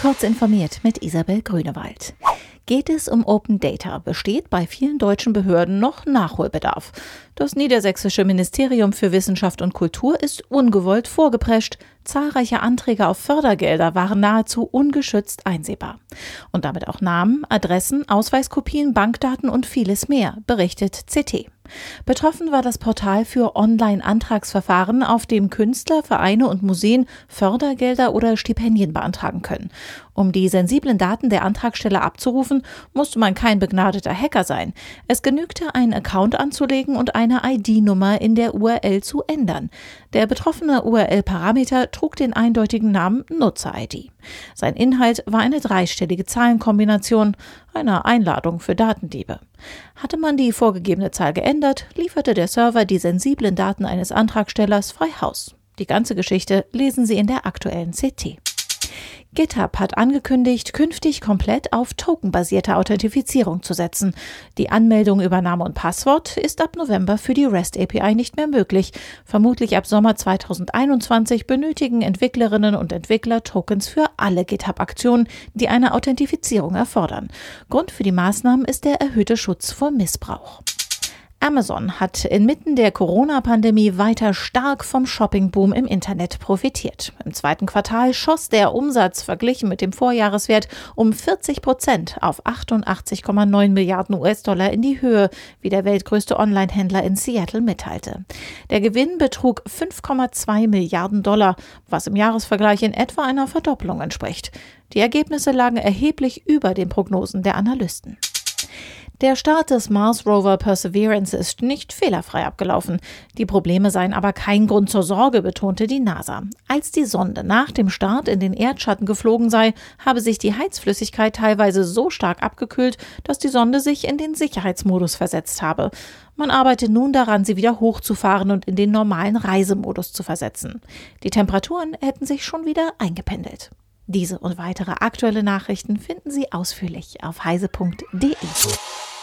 Kurz informiert mit Isabel Grünewald. Geht es um Open Data, besteht bei vielen deutschen Behörden noch Nachholbedarf. Das niedersächsische Ministerium für Wissenschaft und Kultur ist ungewollt vorgeprescht. Zahlreiche Anträge auf Fördergelder waren nahezu ungeschützt einsehbar. Und damit auch Namen, Adressen, Ausweiskopien, Bankdaten und vieles mehr, berichtet CT. Betroffen war das Portal für Online-Antragsverfahren, auf dem Künstler, Vereine und Museen Fördergelder oder Stipendien beantragen können. Um die sensiblen Daten der Antragsteller abzurufen, musste man kein begnadeter Hacker sein. Es genügte, einen Account anzulegen und eine ID-Nummer in der URL zu ändern. Der betroffene URL-Parameter trug den eindeutigen Namen Nutzer-ID. Sein Inhalt war eine dreistellige Zahlenkombination, eine Einladung für Datendiebe. Hatte man die vorgegebene Zahl geändert, lieferte der Server die sensiblen Daten eines Antragstellers frei Haus. Die ganze Geschichte lesen Sie in der aktuellen CT. GitHub hat angekündigt, künftig komplett auf tokenbasierte Authentifizierung zu setzen. Die Anmeldung über Name und Passwort ist ab November für die REST API nicht mehr möglich. Vermutlich ab Sommer 2021 benötigen Entwicklerinnen und Entwickler Tokens für alle GitHub-Aktionen, die eine Authentifizierung erfordern. Grund für die Maßnahmen ist der erhöhte Schutz vor Missbrauch. Amazon hat inmitten der Corona-Pandemie weiter stark vom Shoppingboom im Internet profitiert. Im zweiten Quartal schoss der Umsatz verglichen mit dem Vorjahreswert um 40 Prozent auf 88,9 Milliarden US-Dollar in die Höhe, wie der weltgrößte Online-Händler in Seattle mitteilte. Der Gewinn betrug 5,2 Milliarden Dollar, was im Jahresvergleich in etwa einer Verdopplung entspricht. Die Ergebnisse lagen erheblich über den Prognosen der Analysten. Der Start des Mars Rover Perseverance ist nicht fehlerfrei abgelaufen. Die Probleme seien aber kein Grund zur Sorge, betonte die NASA. Als die Sonde nach dem Start in den Erdschatten geflogen sei, habe sich die Heizflüssigkeit teilweise so stark abgekühlt, dass die Sonde sich in den Sicherheitsmodus versetzt habe. Man arbeitet nun daran, sie wieder hochzufahren und in den normalen Reisemodus zu versetzen. Die Temperaturen hätten sich schon wieder eingependelt. Diese und weitere aktuelle Nachrichten finden Sie ausführlich auf heise.de.